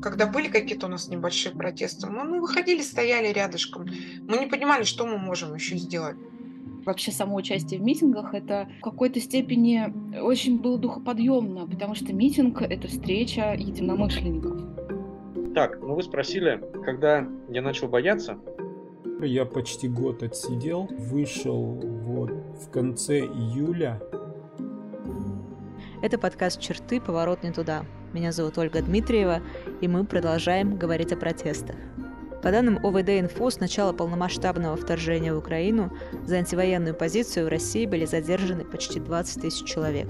когда были какие-то у нас небольшие протесты, мы ну, выходили, стояли рядышком. Мы не понимали, что мы можем еще сделать. Вообще само участие в митингах это в какой-то степени очень было духоподъемно, потому что митинг — это встреча единомышленников. Так, ну вы спросили, когда я начал бояться? Я почти год отсидел, вышел вот в конце июля. Это подкаст «Черты. Поворот не туда». Меня зовут Ольга Дмитриева, и мы продолжаем говорить о протестах. По данным ОВД-Инфо, с начала полномасштабного вторжения в Украину за антивоенную позицию в России были задержаны почти 20 тысяч человек.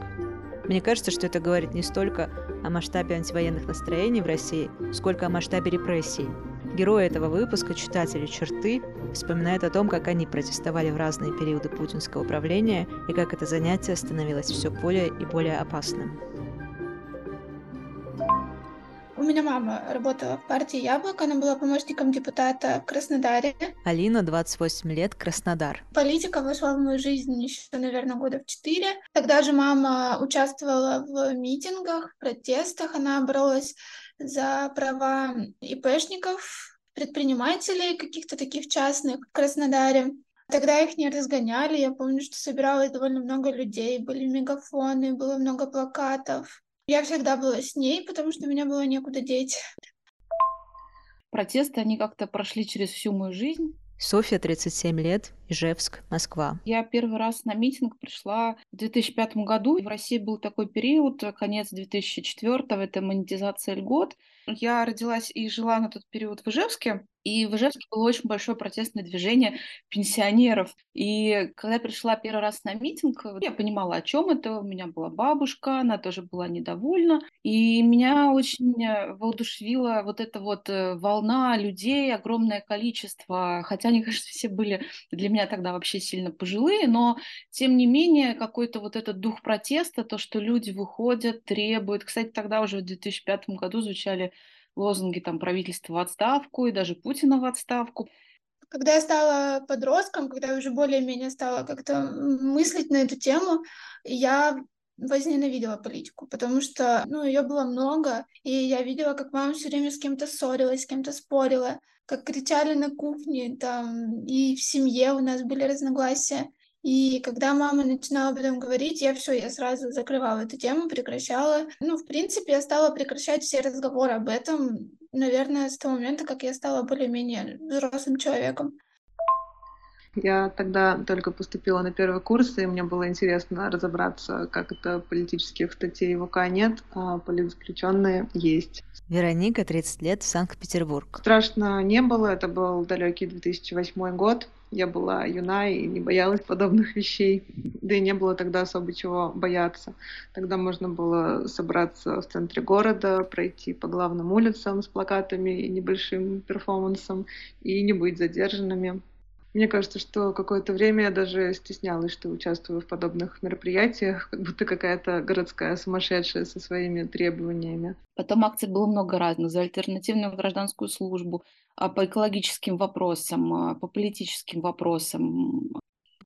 Мне кажется, что это говорит не столько о масштабе антивоенных настроений в России, сколько о масштабе репрессий. Герои этого выпуска, читатели «Черты», вспоминают о том, как они протестовали в разные периоды путинского правления и как это занятие становилось все более и более опасным. Меня мама работала в партии «Яблоко», она была помощником депутата в Краснодаре. Алина, 28 лет, Краснодар. Политика вошла в мою жизнь еще, наверное, года в четыре. Тогда же мама участвовала в митингах, протестах, она боролась за права ИПшников, предпринимателей каких-то таких частных в Краснодаре. Тогда их не разгоняли. Я помню, что собиралось довольно много людей, были мегафоны, было много плакатов. Я всегда была с ней, потому что меня было некуда деть. Протесты, они как-то прошли через всю мою жизнь. Софья, 37 лет, Ижевск, Москва. Я первый раз на митинг пришла в 2005 году. В России был такой период, конец 2004 это монетизация льгот. Я родилась и жила на тот период в Ижевске, и в Ижевске было очень большое протестное движение пенсионеров. И когда я пришла первый раз на митинг, я понимала, о чем это. У меня была бабушка, она тоже была недовольна. И меня очень э, воодушевила вот эта вот э, волна людей, огромное количество. Хотя они, конечно, все были для меня тогда вообще сильно пожилые, но тем не менее какой-то вот этот дух протеста, то, что люди выходят, требуют. Кстати, тогда уже в 2005 году звучали лозунги там правительства в отставку и даже Путина в отставку. Когда я стала подростком, когда я уже более-менее стала как-то мыслить на эту тему, я возненавидела политику, потому что, ну, ее было много, и я видела, как мама все время с кем-то ссорилась, с кем-то спорила, как кричали на кухне, там, и в семье у нас были разногласия. И когда мама начинала об этом говорить, я все, я сразу закрывала эту тему, прекращала. Ну, в принципе, я стала прекращать все разговоры об этом, наверное, с того момента, как я стала более-менее взрослым человеком. Я тогда только поступила на первый курс, и мне было интересно разобраться, как это политических статей в УК нет, а политзаключенные есть. Вероника, 30 лет, Санкт-Петербург. Страшно не было, это был далекий 2008 год. Я была юна и не боялась подобных вещей. Да и не было тогда особо чего бояться. Тогда можно было собраться в центре города, пройти по главным улицам с плакатами и небольшим перформансом и не быть задержанными. Мне кажется, что какое-то время я даже стеснялась, что участвую в подобных мероприятиях, как будто какая-то городская сумасшедшая со своими требованиями. Потом акций было много разных. За альтернативную гражданскую службу, а по экологическим вопросам, а по политическим вопросам.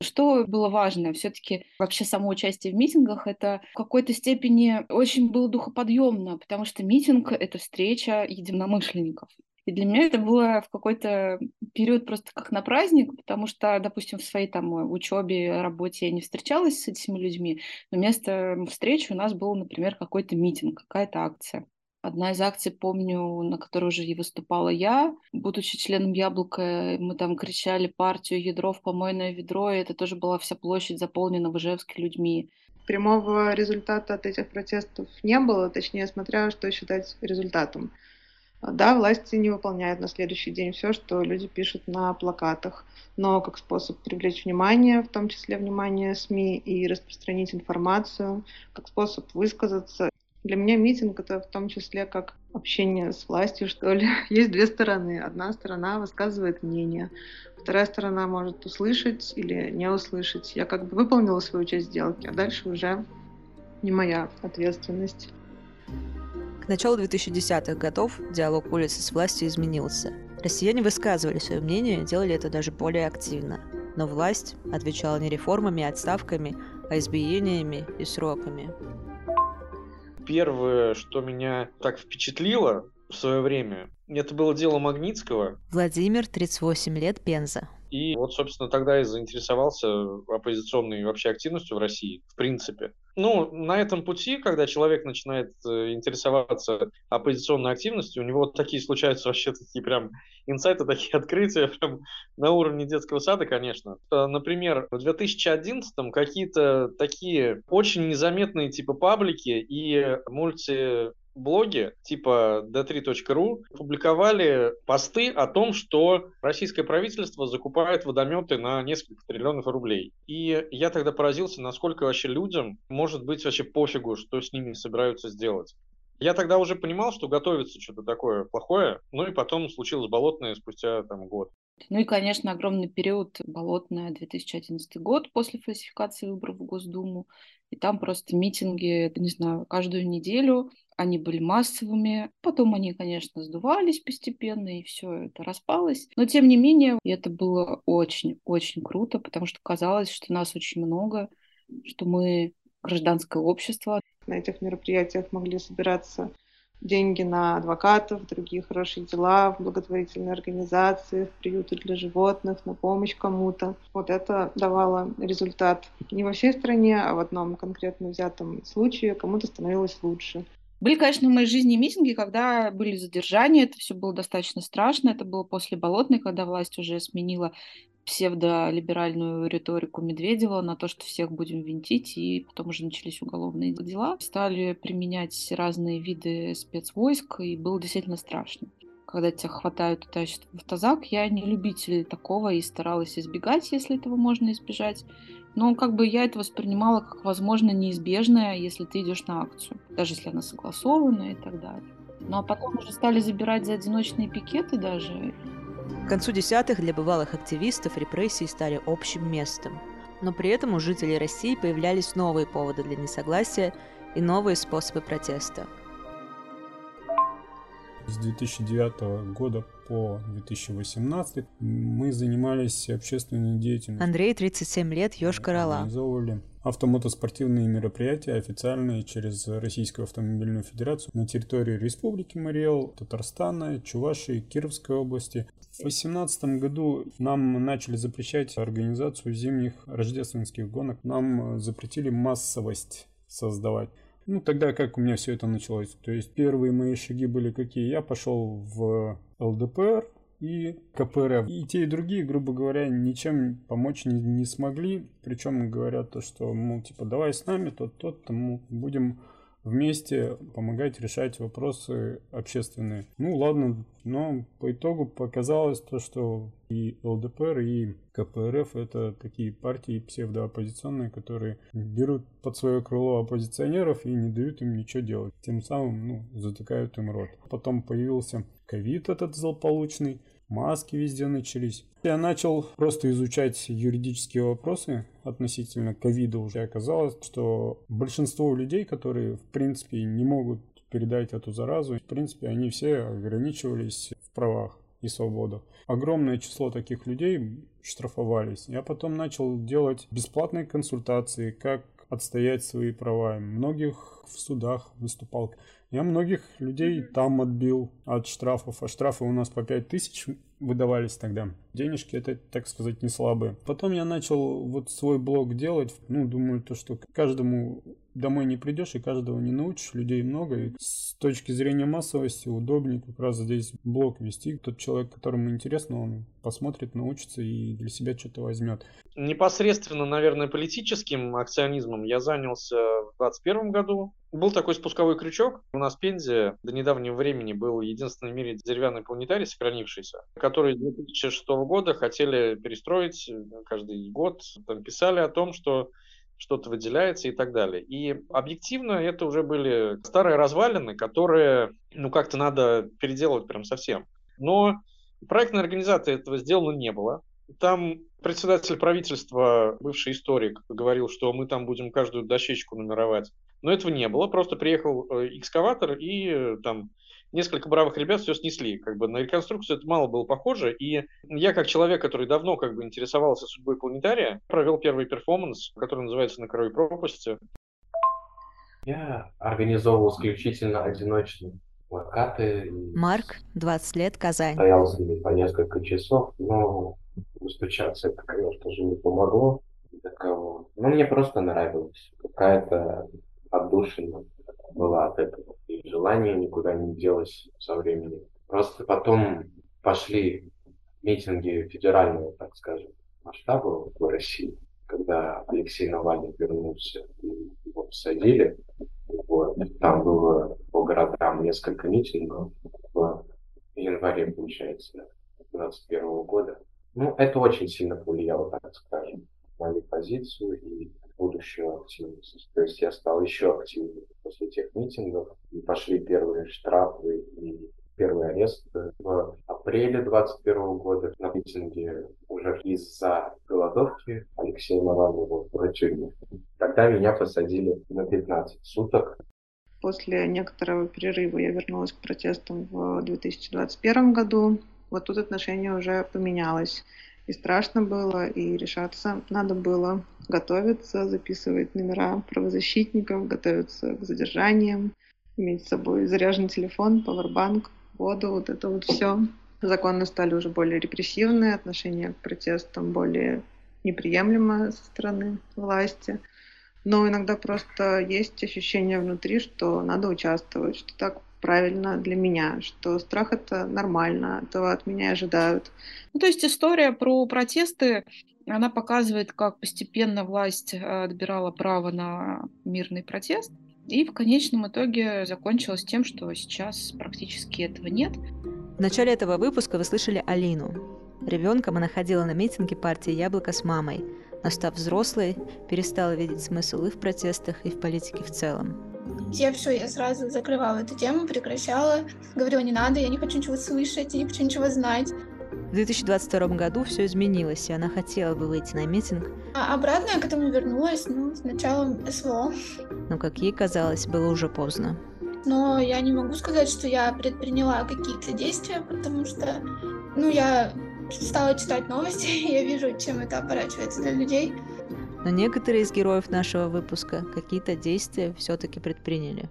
Что было важно? Все-таки вообще само участие в митингах это в какой-то степени очень было духоподъемно, потому что митинг — это встреча единомышленников. И для меня это было в какой-то период просто как на праздник, потому что, допустим, в своей там учебе, работе я не встречалась с этими людьми, но вместо встречи у нас был, например, какой-то митинг, какая-то акция. Одна из акций, помню, на которой уже и выступала я, будучи членом «Яблока», мы там кричали партию «Ядро в помойное ведро», и это тоже была вся площадь заполнена в Ижевске людьми. Прямого результата от этих протестов не было, точнее, смотря что считать результатом. Да, власти не выполняют на следующий день все, что люди пишут на плакатах, но как способ привлечь внимание, в том числе внимание СМИ, и распространить информацию, как способ высказаться. Для меня митинг это в том числе как общение с властью, что ли. Есть две стороны. Одна сторона высказывает мнение, вторая сторона может услышать или не услышать. Я как бы выполнила свою часть сделки, а дальше уже не моя ответственность. К началу 2010-х годов диалог улицы с властью изменился. Россияне высказывали свое мнение, делали это даже более активно. Но власть отвечала не реформами, а отставками, а избиениями и сроками. Первое, что меня так впечатлило, в свое время. Это было дело Магнитского. Владимир, 38 лет, Пенза. И вот, собственно, тогда и заинтересовался оппозиционной вообще активностью в России, в принципе. Ну, на этом пути, когда человек начинает э, интересоваться оппозиционной активностью, у него вот такие случаются вообще такие прям инсайты, такие открытия прям на уровне детского сада, конечно. Э, например, в 2011-м какие-то такие очень незаметные типа паблики и мульти блоги типа d3.ru публиковали посты о том, что российское правительство закупает водометы на несколько триллионов рублей. И я тогда поразился, насколько вообще людям может быть вообще пофигу, что с ними собираются сделать. Я тогда уже понимал, что готовится что-то такое плохое, ну и потом случилось болотное спустя там год. Ну и, конечно, огромный период болотное 2011 год после фальсификации выборов в Госдуму. И там просто митинги, не знаю, каждую неделю они были массовыми. Потом они, конечно, сдувались постепенно, и все это распалось. Но, тем не менее, это было очень-очень круто, потому что казалось, что нас очень много, что мы гражданское общество. На этих мероприятиях могли собираться деньги на адвокатов, другие хорошие дела, в благотворительные организации, в приюты для животных, на помощь кому-то. Вот это давало результат не во всей стране, а в одном конкретно взятом случае кому-то становилось лучше. Были, конечно, в моей жизни митинги, когда были задержания, это все было достаточно страшно. Это было после Болотной, когда власть уже сменила псевдолиберальную риторику Медведева на то, что всех будем винтить, и потом уже начались уголовные дела. Стали применять разные виды спецвойск, и было действительно страшно. Когда тебя хватают и тащат в автозак, я не любитель такого и старалась избегать, если этого можно избежать. Но как бы я это воспринимала как, возможно, неизбежное, если ты идешь на акцию, даже если она согласована и так далее. Ну а потом уже стали забирать за одиночные пикеты даже. К концу десятых для бывалых активистов репрессии стали общим местом. Но при этом у жителей России появлялись новые поводы для несогласия и новые способы протеста – с 2009 года по 2018 мы занимались общественной деятельностью. Андрей, 37 лет, Ёж-Карала. Организовывали автомотоспортивные мероприятия официальные через Российскую автомобильную федерацию на территории Республики Мариэл, Татарстана, Чувашии, Кировской области. В 2018 году нам начали запрещать организацию зимних рождественских гонок. Нам запретили массовость создавать. Ну, тогда как у меня все это началось? То есть первые мои шаги были какие? Я пошел в ЛДПР и КПРФ. И те, и другие, грубо говоря, ничем помочь не, не смогли. Причем говорят то, что, мол, типа, давай с нами, тот, тот, тому будем вместе помогать решать вопросы общественные. Ну ладно, но по итогу показалось то, что и ЛДПР, и КПРФ это такие партии псевдооппозиционные, которые берут под свое крыло оппозиционеров и не дают им ничего делать. Тем самым ну, затыкают им рот. Потом появился ковид этот злополучный, маски везде начались. Я начал просто изучать юридические вопросы относительно ковида. Уже оказалось, что большинство людей, которые в принципе не могут передать эту заразу, в принципе они все ограничивались в правах и свободах. Огромное число таких людей штрафовались. Я потом начал делать бесплатные консультации, как отстоять свои права. Многих в судах выступал. Я многих людей там отбил от штрафов, а штрафы у нас по 5 тысяч выдавались тогда. Денежки это, так сказать, не слабые. Потом я начал вот свой блог делать. Ну, думаю, то, что каждому домой не придешь и каждого не научишь, людей много. И с точки зрения массовости удобнее как раз здесь блог вести. Тот человек, которому интересно, он посмотрит, научится и для себя что-то возьмет. Непосредственно, наверное, политическим акционизмом я занялся в 2021 году. Был такой спусковой крючок. У нас в Пензе до недавнего времени был единственный в мире деревянный планетарий, сохранившийся, который с 2006 года хотели перестроить каждый год. Там писали о том, что что-то выделяется и так далее. И объективно это уже были старые развалины, которые, ну, как-то надо переделывать прям совсем. Но проектной организации этого сделано не было. Там председатель правительства, бывший историк, говорил, что мы там будем каждую дощечку нумеровать. Но этого не было. Просто приехал э, экскаватор и э, там несколько бравых ребят все снесли. Как бы на реконструкцию это мало было похоже. И я, как человек, который давно как бы интересовался судьбой планетария, провел первый перформанс, который называется «На краю пропасти». Я организовывал исключительно одиночные плакаты. Марк, 20 лет, Казань. Стоял с ними по несколько часов, но достучаться это, конечно же, не помогло до кого. Ну, мне просто нравилось. Какая-то отдушина была от этого. И желание никуда не делось со временем. Просто потом пошли митинги федерального, так скажем, масштаба в России, когда Алексей Навальный вернулся и его посадили. Вот. Там было по городам несколько митингов в январе, получается, 2021 года. Ну, это очень сильно повлияло, так скажем, мою позицию и будущую активность. То есть я стал еще активнее после тех митингов. И пошли первые штрафы и первый арест в апреле 2021 года на митинге уже из-за голодовки Алексея Навального в тюрьме. Тогда меня посадили на 15 суток. После некоторого перерыва я вернулась к протестам в 2021 году. Вот тут отношение уже поменялось. И страшно было, и решаться надо было. Готовиться, записывать номера правозащитников, готовиться к задержаниям, иметь с собой заряженный телефон, пауэрбанк, воду, вот это вот все. Законы стали уже более репрессивные, отношение к протестам более неприемлемо со стороны власти. Но иногда просто есть ощущение внутри, что надо участвовать, что так правильно для меня, что страх это нормально, этого от меня ожидают. Ну, то есть история про протесты, она показывает, как постепенно власть э, отбирала право на мирный протест, и в конечном итоге закончилось тем, что сейчас практически этого нет. В начале этого выпуска вы слышали Алину. Ребенком она ходила на митинги партии «Яблоко» с мамой, но став взрослой, перестала видеть смысл и в протестах, и в политике в целом. Я все, я сразу закрывала эту тему, прекращала, говорила, не надо, я не хочу ничего слышать, я не хочу ничего знать. В 2022 году все изменилось, и она хотела бы выйти на митинг. А обратно я к этому вернулась, ну, с началом СВО. Но, как ей казалось, было уже поздно. Но я не могу сказать, что я предприняла какие-то действия, потому что, ну, я стала читать новости, и я вижу, чем это оборачивается для людей. Но некоторые из героев нашего выпуска какие-то действия все-таки предприняли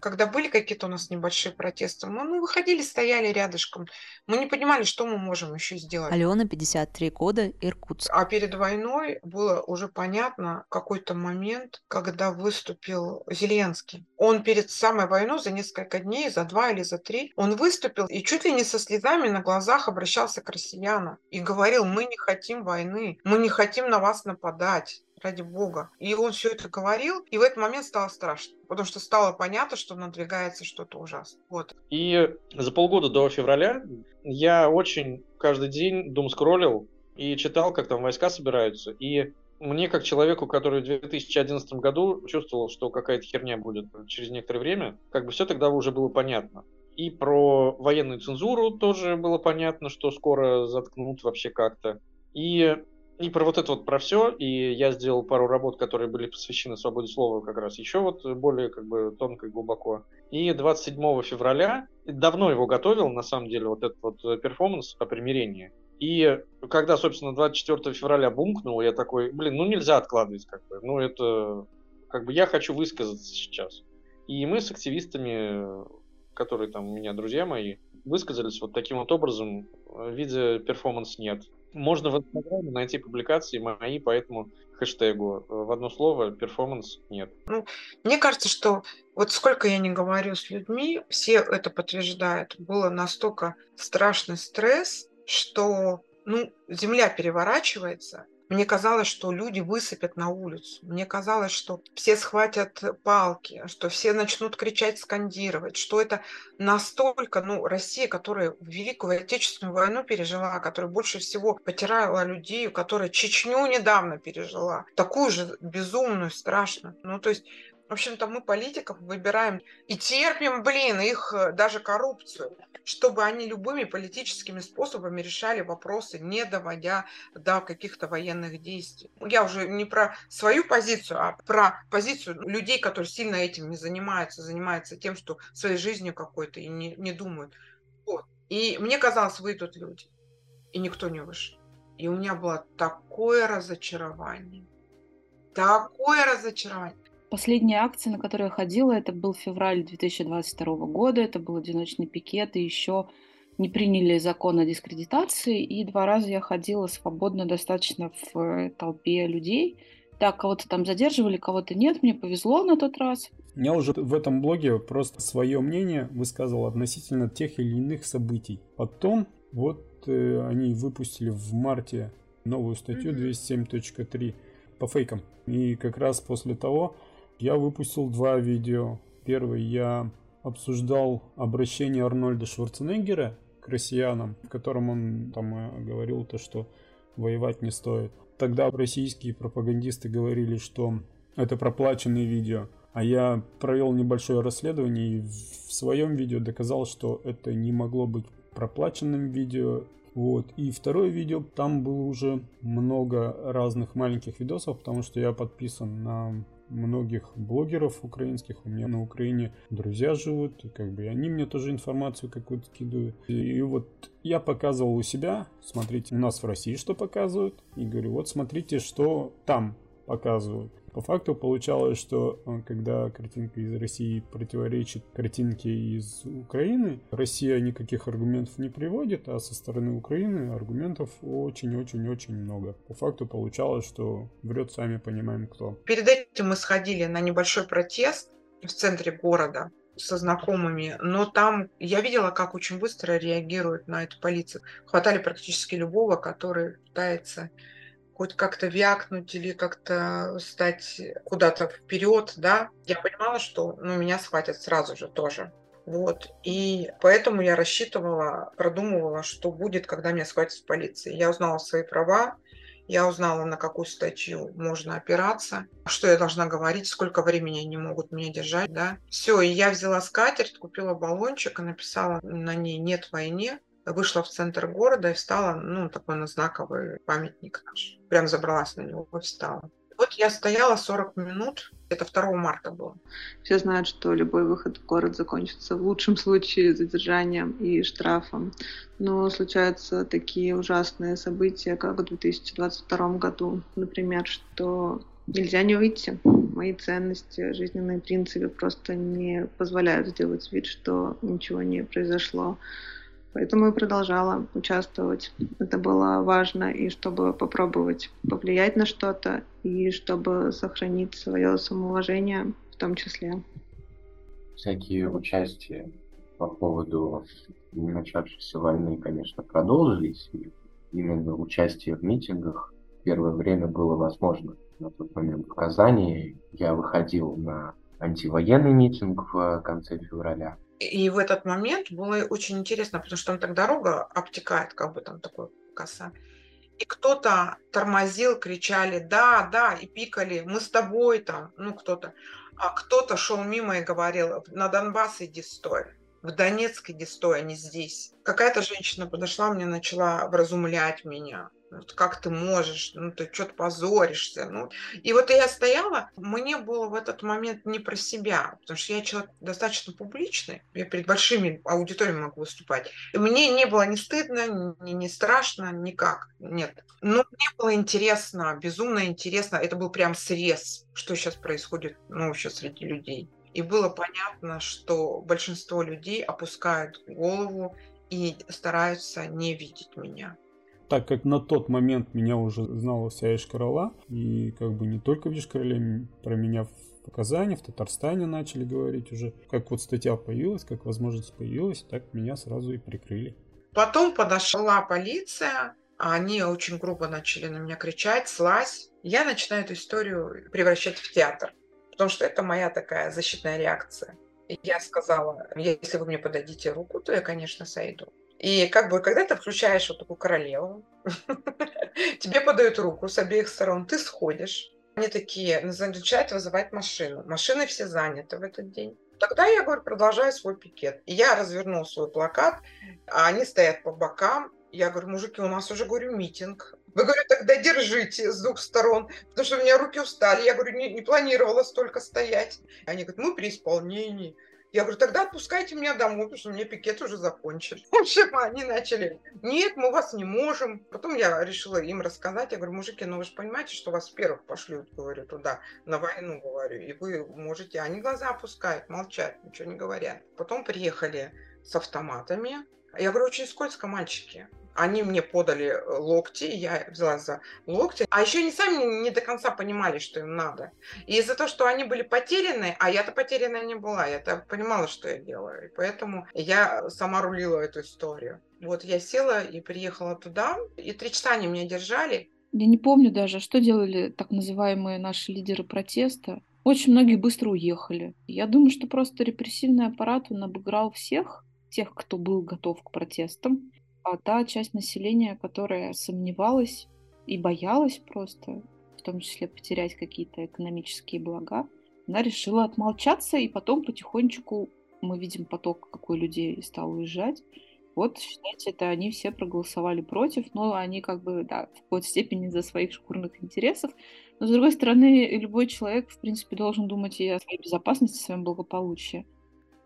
когда были какие-то у нас небольшие протесты, мы ну, выходили, стояли рядышком. Мы не понимали, что мы можем еще сделать. Алена, 53 года, Иркутск. А перед войной было уже понятно какой-то момент, когда выступил Зеленский. Он перед самой войной за несколько дней, за два или за три, он выступил и чуть ли не со слезами на глазах обращался к россиянам и говорил, мы не хотим войны, мы не хотим на вас нападать ради бога. И он все это говорил, и в этот момент стало страшно, потому что стало понятно, что надвигается что-то ужасное. Вот. И за полгода до февраля я очень каждый день дум скроллил и читал, как там войска собираются. И мне, как человеку, который в 2011 году чувствовал, что какая-то херня будет через некоторое время, как бы все тогда уже было понятно. И про военную цензуру тоже было понятно, что скоро заткнут вообще как-то. И и про вот это вот, про все, и я сделал пару работ, которые были посвящены свободе слова как раз еще вот более как бы тонко и глубоко. И 27 февраля, давно его готовил, на самом деле, вот этот вот перформанс о примирении. И когда, собственно, 24 февраля бумкнул, я такой, блин, ну нельзя откладывать, как бы, ну это, как бы я хочу высказаться сейчас. И мы с активистами, которые там у меня друзья мои, высказались вот таким вот образом в виде перформанс нет. Можно в Инстаграме найти публикации мои по этому хэштегу. В одно слово перформанс нет. Ну, мне кажется, что вот сколько я не говорю с людьми, все это подтверждают. Было настолько страшный стресс, что ну, земля переворачивается, мне казалось, что люди высыпят на улицу. Мне казалось, что все схватят палки, что все начнут кричать, скандировать, что это настолько, ну, Россия, которая Великую Отечественную войну пережила, которая больше всего потеряла людей, которая Чечню недавно пережила, такую же безумную, страшную. Ну, то есть в общем-то, мы политиков выбираем и терпим, блин, их э, даже коррупцию, чтобы они любыми политическими способами решали вопросы, не доводя до каких-то военных действий. Я уже не про свою позицию, а про позицию людей, которые сильно этим не занимаются, занимаются тем, что своей жизнью какой-то и не, не думают. Вот. И мне казалось, выйдут люди, и никто не вышел. И у меня было такое разочарование. Такое разочарование. Последняя акция, на которую я ходила, это был февраль 2022 года, это был одиночный пикет, и еще не приняли закон о дискредитации, и два раза я ходила свободно достаточно в э, толпе людей. Да, кого-то там задерживали, кого-то нет, мне повезло на тот раз. Я уже в этом блоге просто свое мнение высказывал относительно тех или иных событий. Потом вот э, они выпустили в марте новую статью 207.3 по фейкам. И как раз после того я выпустил два видео. Первый я обсуждал обращение Арнольда Шварценеггера к россиянам, в котором он там э, говорил то, что воевать не стоит. Тогда российские пропагандисты говорили, что это проплаченные видео. А я провел небольшое расследование и в своем видео доказал, что это не могло быть проплаченным видео. Вот. И второе видео, там было уже много разных маленьких видосов, потому что я подписан на многих блогеров украинских. У меня на Украине друзья живут, и как бы и они мне тоже информацию какую-то скидывают. И, и вот я показывал у себя, смотрите, у нас в России что показывают, и говорю, вот смотрите, что там показывают. По факту получалось, что э, когда картинка из России противоречит картинке из Украины, Россия никаких аргументов не приводит, а со стороны Украины аргументов очень-очень-очень много. По факту получалось, что врет сами понимаем кто. Перед этим мы сходили на небольшой протест в центре города со знакомыми, но там я видела, как очень быстро реагирует на эту полицию. Хватали практически любого, который пытается хоть как-то вякнуть или как-то стать куда-то вперед, да, я понимала, что ну, меня схватят сразу же тоже. Вот. И поэтому я рассчитывала, продумывала, что будет, когда меня схватят в полиции. Я узнала свои права, я узнала, на какую статью можно опираться, что я должна говорить, сколько времени они могут меня держать, да. Все, и я взяла скатерть, купила баллончик и написала на ней «Нет войне», вышла в центр города и встала, ну, такой на знаковый памятник наш. Прям забралась на него и встала. Вот я стояла 40 минут, это 2 марта было. Все знают, что любой выход в город закончится в лучшем случае задержанием и штрафом. Но случаются такие ужасные события, как в 2022 году, например, что нельзя не выйти. Мои ценности, жизненные принципы просто не позволяют сделать вид, что ничего не произошло. Поэтому я продолжала участвовать. Это было важно, и чтобы попробовать повлиять на что-то, и чтобы сохранить свое самоуважение в том числе. Всякие участия по поводу начавшейся войны, конечно, продолжились. И именно участие в митингах первое время было возможно. На тот момент в Казани я выходил на антивоенный митинг в конце февраля. И в этот момент было очень интересно, потому что там так дорога обтекает, как бы там такой коса. И кто-то тормозил, кричали «да, да», и пикали «мы с тобой» там, ну кто-то. А кто-то шел мимо и говорил «на Донбасс иди стой» в Донецк иди стой, а не здесь. Какая-то женщина подошла мне, начала вразумлять меня. Вот как ты можешь, ну ты что-то позоришься. Ну. И вот я стояла, мне было в этот момент не про себя, потому что я человек достаточно публичный, я перед большими аудиториями могу выступать. И мне не было ни стыдно, ни, ни страшно, никак, нет. Но мне было интересно, безумно интересно, это был прям срез, что сейчас происходит, ну, вообще среди людей. И было понятно, что большинство людей опускают голову и стараются не видеть меня так как на тот момент меня уже знала вся Ишкарала, и как бы не только в Ишкарале, про меня в Казани, в Татарстане начали говорить уже. Как вот статья появилась, как возможность появилась, так меня сразу и прикрыли. Потом подошла полиция, они очень грубо начали на меня кричать, слазь. Я начинаю эту историю превращать в театр, потому что это моя такая защитная реакция. Я сказала, если вы мне подадите руку, то я, конечно, сойду. И как бы, когда ты включаешь вот такую королеву, тебе подают руку с обеих сторон, ты сходишь. Они такие, начинают вызывать машину. Машины все заняты в этот день. Тогда я, говорю, продолжаю свой пикет. Я развернул свой плакат, а они стоят по бокам. Я говорю, мужики, у нас уже, говорю, митинг. Вы, говорю, тогда держите с двух сторон, потому что у меня руки устали. Я, говорю, не, не планировала столько стоять. Они говорят, мы при исполнении. Я говорю, тогда отпускайте меня домой, потому что мне пикет уже закончили. В общем, они начали, нет, мы вас не можем. Потом я решила им рассказать. Я говорю, мужики, ну вы же понимаете, что вас первых пошлют, говорю, туда, на войну, говорю. И вы можете, они глаза опускают, молчат, ничего не говорят. Потом приехали с автоматами. Я говорю, очень скользко, мальчики. Они мне подали э, локти, я взяла за локти. А еще они сами не до конца понимали, что им надо. И из-за того, что они были потеряны, а я-то потерянная не была, я-то понимала, что я делаю. И поэтому я сама рулила эту историю. Вот я села и приехала туда, и три часа они меня держали. Я не помню даже, что делали так называемые наши лидеры протеста. Очень многие быстро уехали. Я думаю, что просто репрессивный аппарат, он обыграл всех, тех, кто был готов к протестам а та часть населения, которая сомневалась и боялась просто, в том числе потерять какие-то экономические блага, она решила отмолчаться, и потом потихонечку мы видим поток, какой людей стал уезжать. Вот, считайте, это они все проголосовали против, но они как бы, да, в какой-то степени за своих шкурных интересов. Но, с другой стороны, любой человек, в принципе, должен думать и о своей безопасности, о своем благополучии.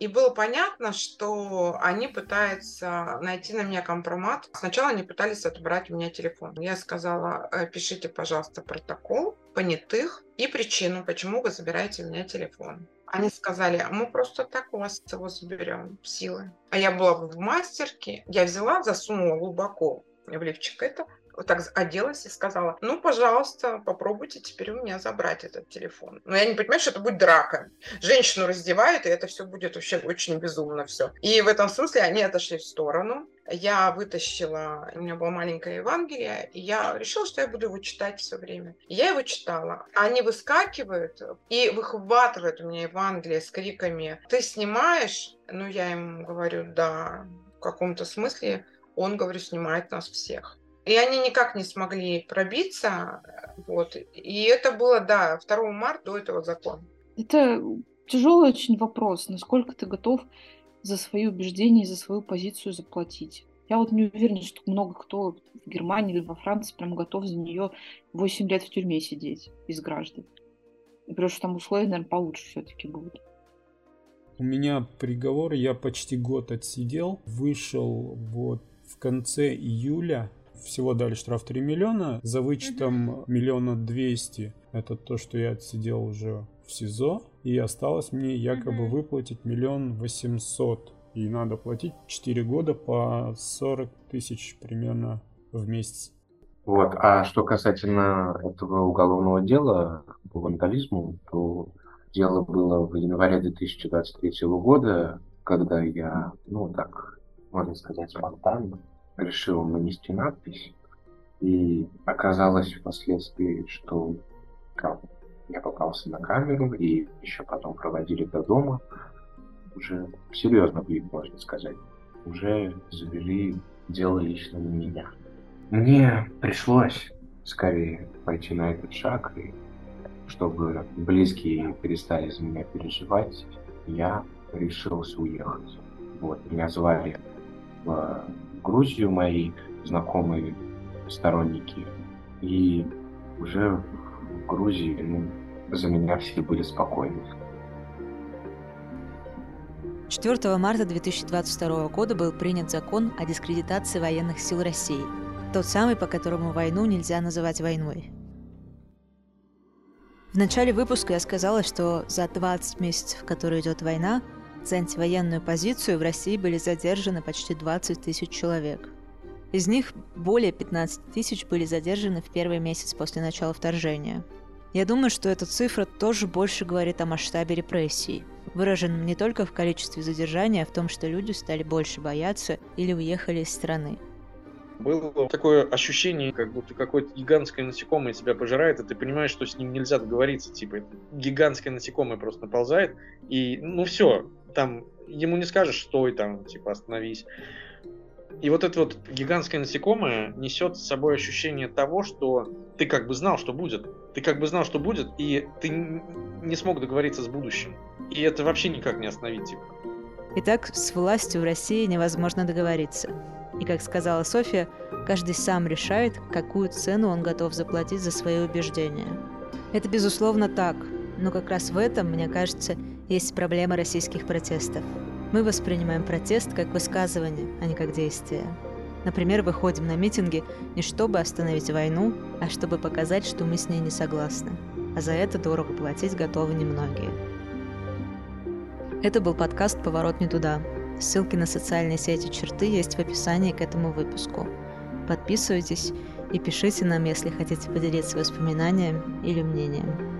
И было понятно, что они пытаются найти на меня компромат. Сначала они пытались отобрать у меня телефон. Я сказала, «Э, пишите, пожалуйста, протокол понятых и причину, почему вы забираете у меня телефон. Они сказали, мы просто так у вас его заберем, силы. А я была в мастерке, я взяла, засунула глубоко в лифчик это, вот так оделась и сказала, ну, пожалуйста, попробуйте теперь у меня забрать этот телефон. Но я не понимаю, что это будет драка. Женщину раздевают, и это все будет вообще очень безумно все. И в этом смысле они отошли в сторону. Я вытащила, у меня была маленькая Евангелие, и я решила, что я буду его читать все время. Я его читала. Они выскакивают и выхватывают у меня Евангелие с криками «Ты снимаешь?» Ну, я им говорю, да, в каком-то смысле он, говорю, снимает нас всех. И они никак не смогли пробиться. Вот. И это было, да, 2 марта до этого закона. Это тяжелый очень вопрос, насколько ты готов за свои убеждения и за свою позицию заплатить. Я вот не уверена, что много кто в Германии или во Франции прям готов за нее 8 лет в тюрьме сидеть из граждан. потому что там условия, наверное, получше все-таки будут. У меня приговор, я почти год отсидел, вышел вот в конце июля всего дали штраф 3 миллиона, за вычетом миллиона двести. Это то, что я отсидел уже в СИЗО. И осталось мне якобы выплатить миллион восемьсот. И надо платить 4 года по 40 тысяч примерно в месяц. Вот. А что касательно этого уголовного дела по вандализму, то дело было в январе 2023 года, когда я, ну так, можно сказать, спонтанно решил нанести надпись, и оказалось впоследствии, что как, я попался на камеру, и еще потом проводили до дома. Уже серьезно будет, можно сказать. Уже завели дело лично на меня. Мне пришлось скорее пойти на этот шаг, и чтобы близкие перестали за меня переживать, я решился уехать. Вот, меня звали в Грузию мои знакомые сторонники. И уже в Грузии ну, за меня все были спокойны. 4 марта 2022 года был принят закон о дискредитации военных сил России. Тот самый, по которому войну нельзя называть войной. В начале выпуска я сказала, что за 20 месяцев, в которые идет война, за антивоенную позицию в России были задержаны почти 20 тысяч человек. Из них более 15 тысяч были задержаны в первый месяц после начала вторжения. Я думаю, что эта цифра тоже больше говорит о масштабе репрессий, выраженном не только в количестве задержаний, а в том, что люди стали больше бояться или уехали из страны. Было такое ощущение, как будто какое-то гигантское насекомое тебя пожирает, и ты понимаешь, что с ним нельзя договориться. Типа, гигантское насекомое просто наползает, и ну все, там ему не скажешь, стой там, типа, остановись. И вот это вот гигантское насекомое несет с собой ощущение того, что ты как бы знал, что будет. Ты как бы знал, что будет, и ты не смог договориться с будущим. И это вообще никак не остановить, типа. Итак, с властью в России невозможно договориться. И, как сказала Софья, каждый сам решает, какую цену он готов заплатить за свои убеждения. Это, безусловно, так. Но как раз в этом, мне кажется, есть проблема российских протестов. Мы воспринимаем протест как высказывание, а не как действие. Например, выходим на митинги не чтобы остановить войну, а чтобы показать, что мы с ней не согласны. А за это дорого платить готовы немногие. Это был подкаст «Поворот не туда». Ссылки на социальные сети черты есть в описании к этому выпуску. Подписывайтесь и пишите нам, если хотите поделиться воспоминаниями или мнением.